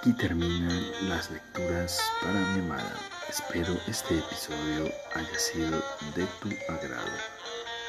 Aquí terminan las lecturas para mi amada. Espero este episodio haya sido de tu agrado.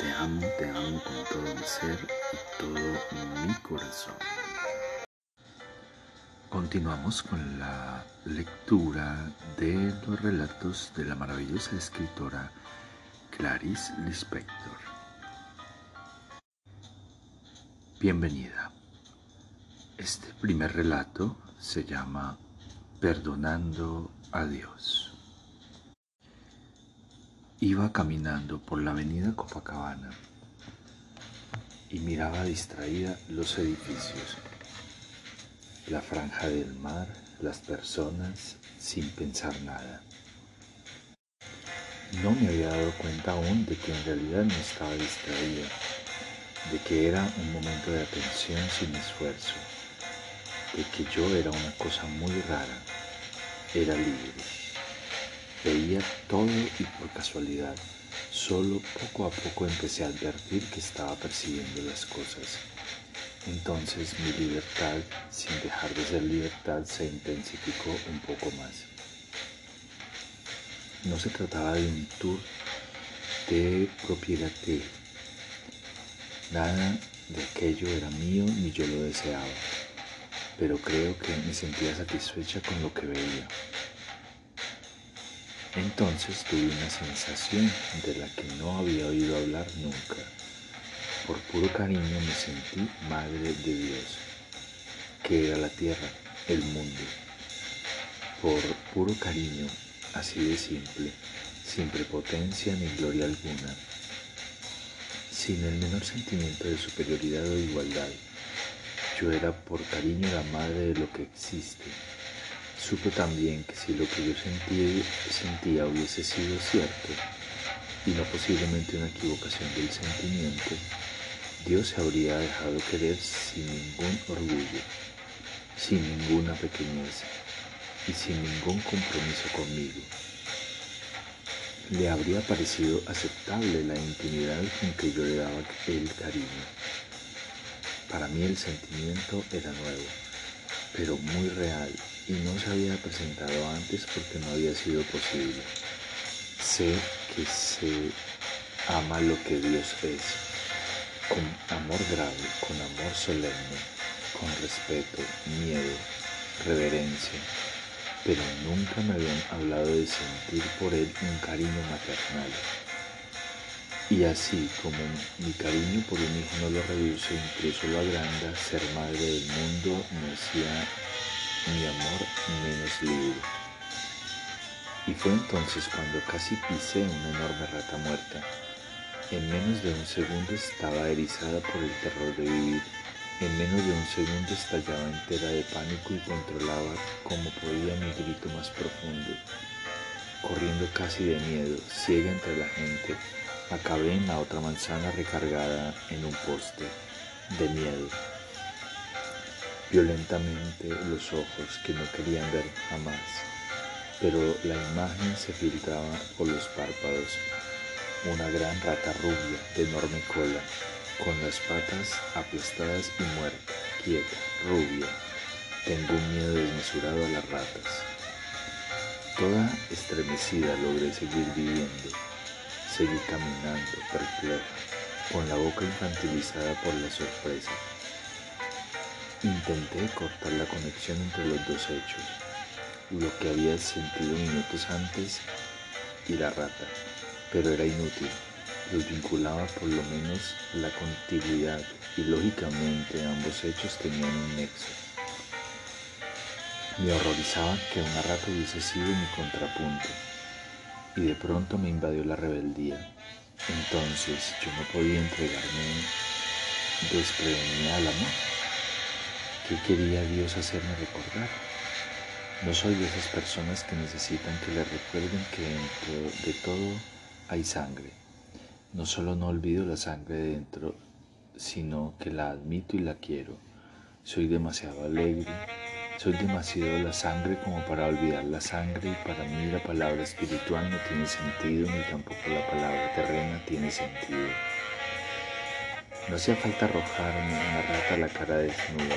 Te amo, te amo con todo mi ser y todo mi corazón. Continuamos con la lectura de los relatos de la maravillosa escritora Clarice Lispector. Bienvenida. Este primer relato se llama Perdonando a Dios. Iba caminando por la avenida Copacabana y miraba distraída los edificios, la franja del mar, las personas, sin pensar nada. No me había dado cuenta aún de que en realidad no estaba distraída, de que era un momento de atención sin esfuerzo de que yo era una cosa muy rara, era libre. Veía todo y por casualidad, solo poco a poco empecé a advertir que estaba persiguiendo las cosas. Entonces mi libertad, sin dejar de ser libertad, se intensificó un poco más. No se trataba de un tour de propiedad. Nada de aquello era mío ni yo lo deseaba pero creo que me sentía satisfecha con lo que veía. Entonces tuve una sensación de la que no había oído hablar nunca. Por puro cariño me sentí madre de Dios, que era la tierra, el mundo. Por puro cariño, así de simple, sin prepotencia ni gloria alguna, sin el menor sentimiento de superioridad o igualdad yo era por cariño la madre de lo que existe. Supe también que si lo que yo sentía, sentía hubiese sido cierto, y no posiblemente una equivocación del sentimiento, Dios se habría dejado querer sin ningún orgullo, sin ninguna pequeñez y sin ningún compromiso conmigo. Le habría parecido aceptable la intimidad con que yo le daba el cariño para mí el sentimiento era nuevo, pero muy real y no se había presentado antes porque no había sido posible. Sé que se ama lo que Dios es, con amor grave, con amor solemne, con respeto, miedo, reverencia, pero nunca me habían hablado de sentir por Él un cariño maternal y así como mi cariño por un hijo no lo reduce, incluso lo agranda, ser madre del mundo no hacía mi amor menos libre. Y fue entonces cuando casi pisé una enorme rata muerta. En menos de un segundo estaba erizada por el terror de vivir. En menos de un segundo estallaba entera de pánico y controlaba como podía mi grito más profundo. Corriendo casi de miedo, ciega entre la gente, Acabé en la otra manzana recargada en un poste de miedo. Violentamente los ojos que no querían ver jamás, pero la imagen se filtraba por los párpados. Una gran rata rubia de enorme cola, con las patas aplastadas y muerta, quieta, rubia. Tengo un miedo desmesurado a las ratas. Toda estremecida logré seguir viviendo Seguí caminando, perpleja, con la boca infantilizada por la sorpresa. Intenté cortar la conexión entre los dos hechos, lo que había sentido minutos antes y la rata, pero era inútil. Los vinculaba por lo menos la continuidad y lógicamente ambos hechos tenían un nexo. Me horrorizaba que una rata hubiese sido mi contrapunto y de pronto me invadió la rebeldía. Entonces yo no podía entregarme desprevenida al amor. ¿Qué quería Dios hacerme recordar? No soy de esas personas que necesitan que le recuerden que dentro de todo hay sangre. No solo no olvido la sangre dentro, sino que la admito y la quiero. Soy demasiado alegre, soy demasiado la sangre como para olvidar la sangre y para mí la palabra espiritual no tiene sentido ni tampoco la palabra terrena tiene sentido. No hacía falta arrojarme una rata a la cara desnuda.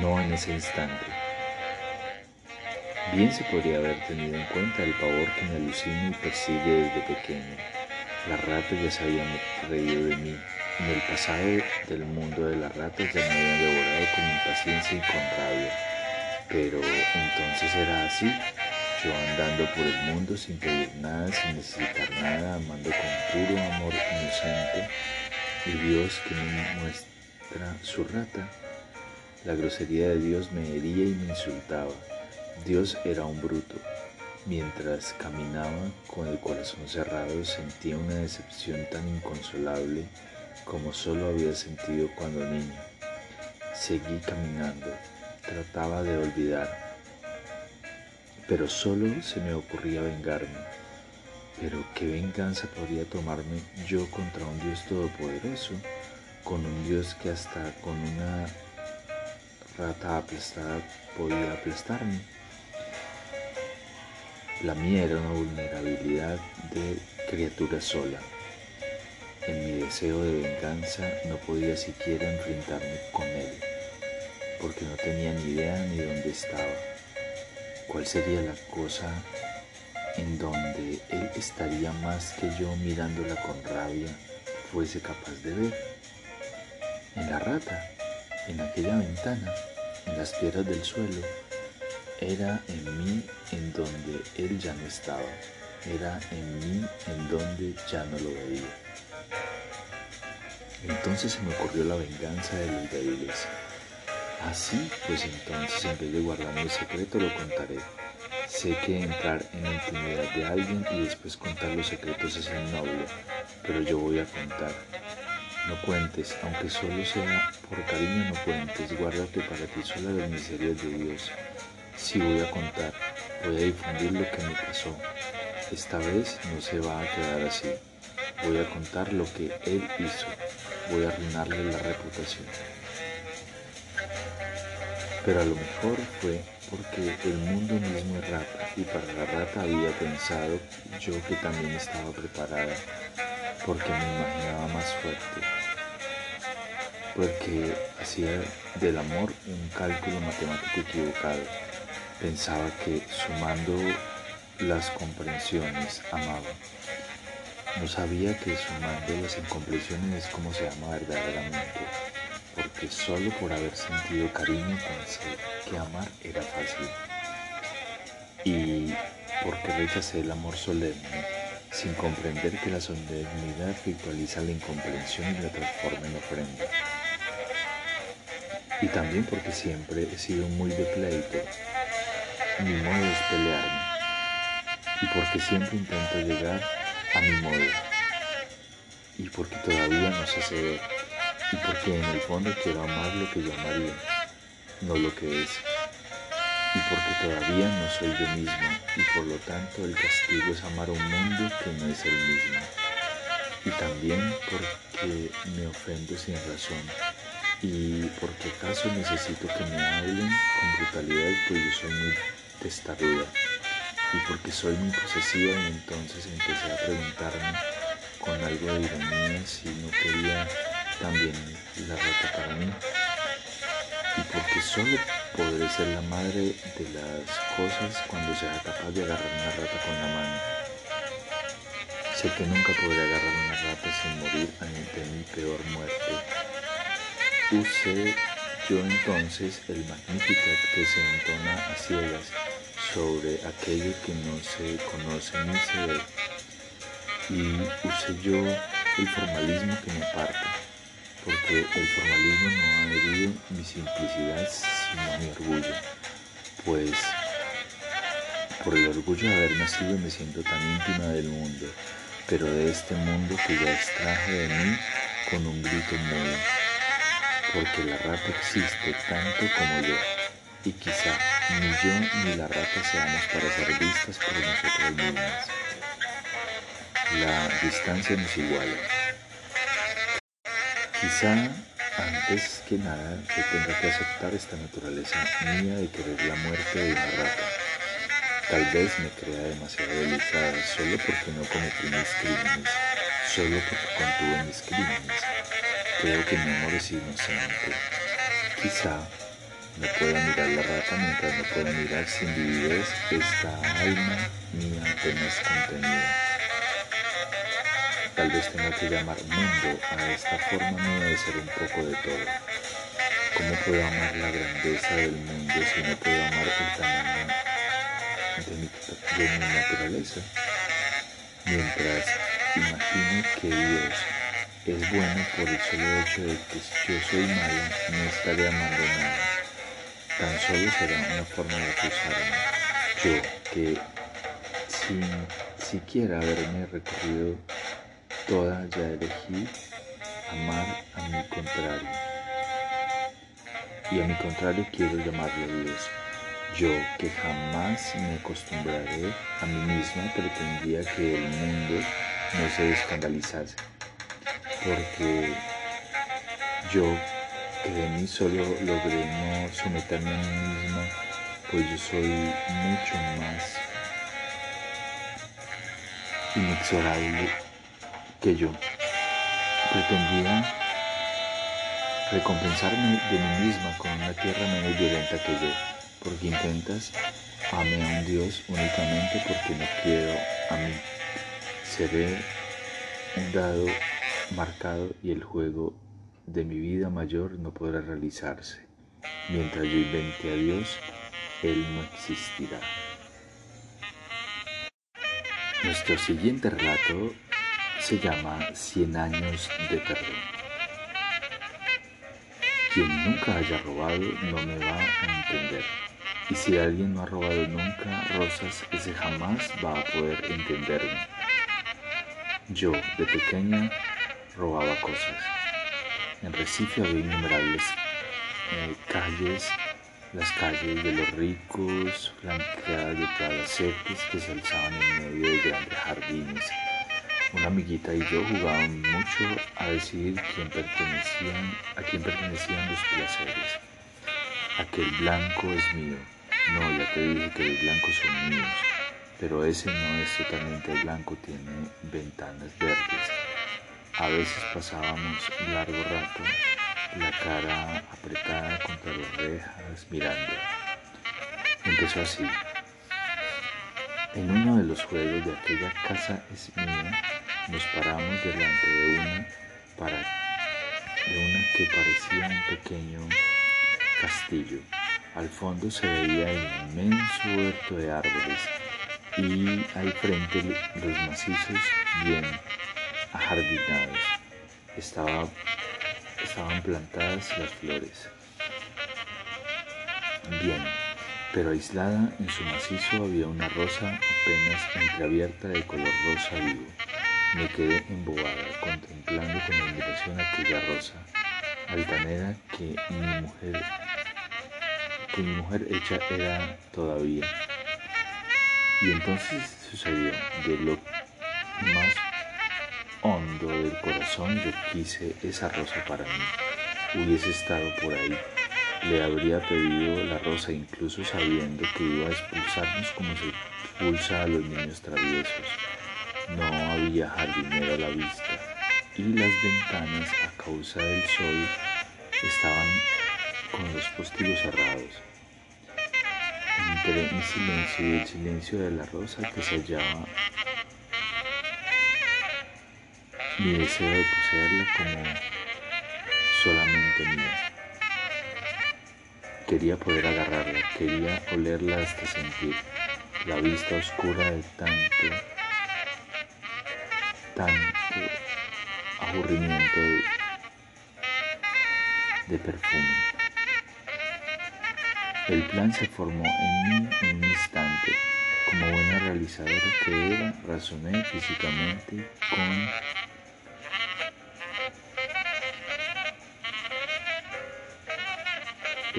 no en ese instante. Bien se podría haber tenido en cuenta el pavor que me alucina y persigue desde pequeño. Las ratas ya se habían reído de mí. En el pasado del mundo de las ratas ya me habían devorado con y con rabia. Pero entonces era así, yo andando por el mundo sin pedir nada, sin necesitar nada, amando con puro amor inocente, y Dios que me muestra su rata. La grosería de Dios me hería y me insultaba. Dios era un bruto. Mientras caminaba con el corazón cerrado sentía una decepción tan inconsolable como solo había sentido cuando niño. Seguí caminando, trataba de olvidar, pero solo se me ocurría vengarme. Pero ¿qué venganza podría tomarme yo contra un Dios todopoderoso? Con un Dios que hasta con una rata aplastada podía aplastarme. La mía era una vulnerabilidad de criatura sola. En mi deseo de venganza no podía siquiera enfrentarme con él, porque no tenía ni idea ni dónde estaba. ¿Cuál sería la cosa en donde él estaría más que yo mirándola con rabia fuese capaz de ver? En la rata, en aquella ventana, en las piedras del suelo, era en mí en donde él ya no estaba, era en mí en donde ya no lo veía. Entonces se me ocurrió la venganza de los débiles. Así, pues entonces en vez de guardarme el secreto lo contaré. Sé que entrar en la intimidad de alguien y después contar los secretos es innoble, pero yo voy a contar. No cuentes, aunque solo sea por cariño, no cuentes, guárdate para ti sola las miserias de Dios. Sí voy a contar, voy a difundir lo que me pasó. Esta vez no se va a quedar así. Voy a contar lo que Él hizo. Voy a arruinarle la reputación. Pero a lo mejor fue porque el mundo mismo es rata y para la rata había pensado yo que también estaba preparada porque me imaginaba más fuerte, porque hacía del amor un cálculo matemático equivocado. Pensaba que sumando las comprensiones amaba. No sabía que sumando las incomprensiones es como se ama verdaderamente, porque solo por haber sentido cariño pensé que amar era fácil. Y porque rechacé el amor solemne sin comprender que la solemnidad ritualiza la incomprensión y la transforma en ofrenda. Y también porque siempre he sido muy de pleito. Mi modo es pelearme. Y porque siempre intento llegar a mi modo. Y porque todavía no sé ceder. Y porque en el fondo quiero amar lo que yo amaría, no lo que es y porque todavía no soy yo mismo y por lo tanto el castigo es amar un mundo que no es el mismo. Y también porque me ofendo sin razón y porque acaso necesito que me hablen con brutalidad pues yo soy muy testaruda y porque soy muy posesiva y entonces empecé a preguntarme con algo de ironía si no quería también la rata para mí y porque solo podré ser la madre de las cosas cuando sea capaz de agarrar una rata con la mano. Sé que nunca podré agarrar una rata sin morir ante mi peor muerte. Usé yo entonces el Magnificat que se entona a ciegas sobre aquello que no se conoce ni se ve. Y usé yo el formalismo que me aparta porque el formalismo no ha herido mi simplicidad sino mi orgullo, pues por el orgullo de haber nacido me siento tan íntima del mundo, pero de este mundo que ya extraje de mí con un grito mudo, porque la rata existe tanto como yo, y quizá ni yo ni la rata seamos para ser vistas por nosotros mismos. La distancia nos iguala. Quizá antes que nada yo tenga que aceptar esta naturaleza mía de querer la muerte de una rata. Tal vez me crea demasiado delicada solo porque no cometí mis crímenes, solo porque contuve mis crímenes. Creo que mi amor es inocente. Quizá no pueda mirar la rata, mientras no pueda mirar sin vividez esta alma mía apenas contenida. Tal vez tenga que llamar mundo a esta forma mía de ser un poco de todo. ¿Cómo puedo amar la grandeza del mundo si no puedo amar el tamaño de mi, de mi naturaleza? Mientras imagino que Dios es bueno por el solo hecho de que si yo soy malo, no estaré amando nada. Tan solo será una forma de acusarme. Yo, que sin siquiera haberme recorrido toda, ya elegí amar a mi contrario. Y a mi contrario quiero llamarle Dios. Yo, que jamás me acostumbraré a mí misma, pretendía que el mundo no se escandalizase porque yo que de mí solo logré no someterme a mí misma, pues yo soy mucho más inexorable que yo. Pretendía recompensarme de mí misma con una tierra menos violenta que yo, porque intentas amar a un Dios únicamente porque no quiero a mí. Seré un dado marcado y el juego de mi vida mayor no podrá realizarse. Mientras yo invente a Dios, Él no existirá. Nuestro siguiente relato se llama Cien años de perdón. Quien nunca haya robado no me va a entender. Y si alguien no ha robado nunca rosas, ese jamás va a poder entenderme. Yo, de pequeña, robaba cosas. En Recife había innumerables eh, calles, las calles de los ricos, flanqueadas de palacetes que se alzaban en medio de grandes jardines. Una amiguita y yo jugábamos mucho a decidir quién pertenecían, a quién pertenecían los placeres. Aquel blanco es mío. No, ya te dije que los blancos son míos, pero ese no es totalmente blanco, tiene ventanas verdes. A veces pasábamos largo rato, la cara apretada contra las rejas, mirando. Empezó así. En uno de los juegos de aquella casa es mía, nos paramos delante de una para de una que parecía un pequeño castillo. Al fondo se veía el inmenso huerto de árboles y al frente los macizos bien ajardinados. Estaba, estaban plantadas las flores. Bien, pero aislada en su macizo había una rosa apenas entreabierta de color rosa vivo. Me quedé embobada contemplando con admiración aquella rosa, altanera que mi mujer, que mi mujer hecha era todavía. Y entonces sucedió de lo más hondo del corazón yo quise esa rosa para mí. Hubiese estado por ahí. Le habría pedido la rosa incluso sabiendo que iba a expulsarnos como se expulsa a los niños traviesos. No había jardinero a la vista y las ventanas a causa del sol estaban con los postigos cerrados. Entre mi silencio y el silencio de la rosa que se hallaba mi deseo de poseerla como solamente mía. Quería poder agarrarla, quería olerla hasta sentir la vista oscura de tanto, tanto aburrimiento de, de perfume. El plan se formó en mí en un instante. Como buena realizadora que era, razoné físicamente con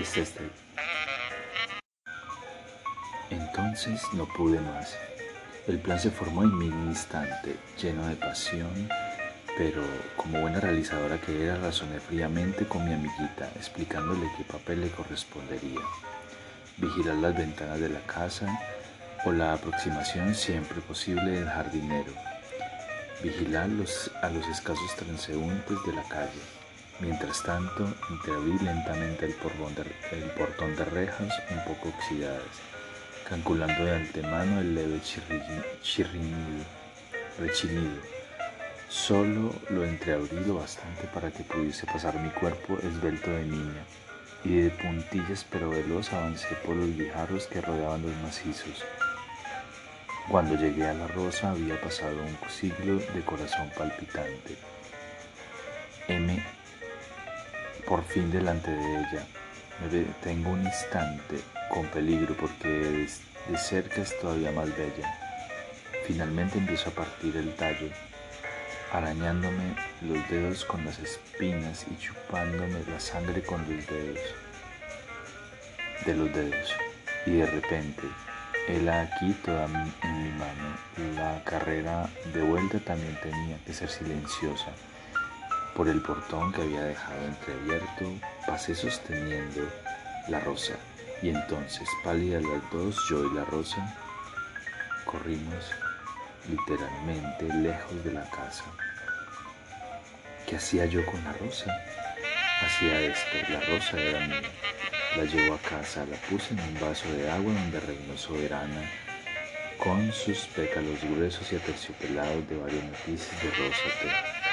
es este. Entonces no pude más. El plan se formó en mi instante, lleno de pasión, pero como buena realizadora que era, razoné fríamente con mi amiguita, explicándole qué papel le correspondería. Vigilar las ventanas de la casa o la aproximación siempre posible del jardinero. Vigilar a los escasos transeúntes de la calle Mientras tanto, entreabrí lentamente el, portón de rejas un poco oxidadas, calculando de antemano el leve chirrinido, rechinido. Solo lo entreabrí lo bastante para que pudiese pasar mi cuerpo esbelto de niña, y de puntillas pero veloz avancé por los guijarros que rodeaban los macizos. Cuando llegué a la rosa había pasado un siglo de corazón palpitante. M por fin delante de ella. Me detengo un instante con peligro porque de cerca es todavía más bella. Finalmente empiezo a partir el tallo, arañándome los dedos con las espinas y chupándome la sangre con los dedos de los dedos. Y de repente, él aquí toda en mi mano. La carrera de vuelta también tenía que ser silenciosa por el portón que había dejado entreabierto, pasé sosteniendo la rosa, y entonces, pálidas las dos, yo y la rosa, corrimos literalmente lejos de la casa. ¿Qué hacía yo con la rosa? Hacía esto, la rosa era mía. La llevo a casa, la puse en un vaso de agua donde reinó soberana, con sus pétalos gruesos y aterciopelados de varios matices de rosa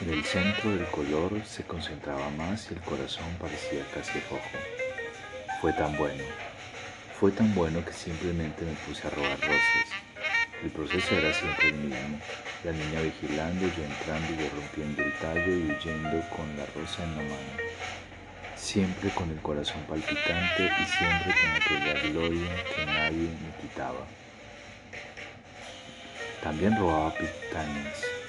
en el centro del color se concentraba más y el corazón parecía casi rojo. Fue tan bueno, fue tan bueno que simplemente me puse a robar rosas. El proceso era siempre el mismo, la niña vigilando, yo entrando y rompiendo el tallo y huyendo con la rosa en la mano. Siempre con el corazón palpitante y siempre con aquella gloria que nadie me quitaba. También robaba pitañas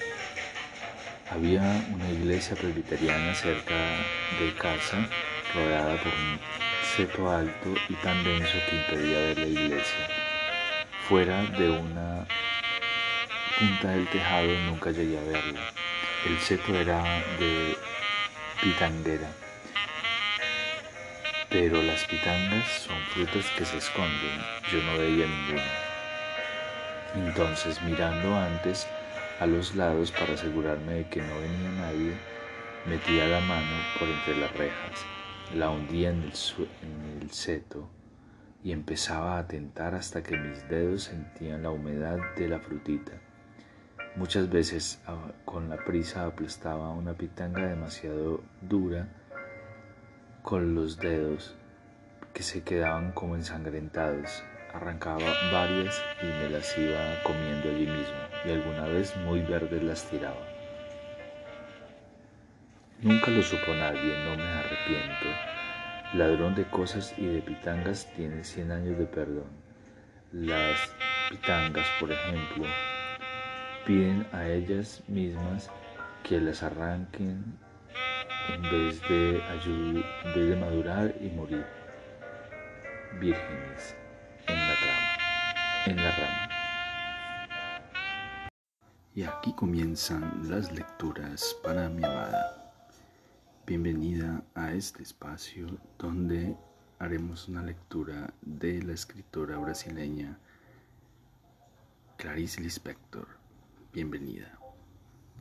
había una iglesia presbiteriana cerca de casa, rodeada por un seto alto y tan denso que impedía ver la iglesia. Fuera de una punta del tejado nunca llegué a verla. El seto era de pitanguera, pero las pitangas son frutas que se esconden. Yo no veía ninguna. Entonces, mirando antes, a los lados para asegurarme de que no venía nadie, metía la mano por entre las rejas, la hundía en el, en el seto y empezaba a tentar hasta que mis dedos sentían la humedad de la frutita. Muchas veces ah, con la prisa aplastaba una pitanga demasiado dura con los dedos que se quedaban como ensangrentados arrancaba varias y me las iba comiendo allí mismo y alguna vez muy verdes las tiraba. Nunca lo supo nadie, no me arrepiento. Ladrón de cosas y de pitangas tiene cien años de perdón. Las pitangas, por ejemplo, piden a ellas mismas que las arranquen en vez de, en vez de madurar y morir vírgenes en la rama. Y aquí comienzan las lecturas para mi amada. Bienvenida a este espacio donde haremos una lectura de la escritora brasileña Clarice Lispector. Bienvenida.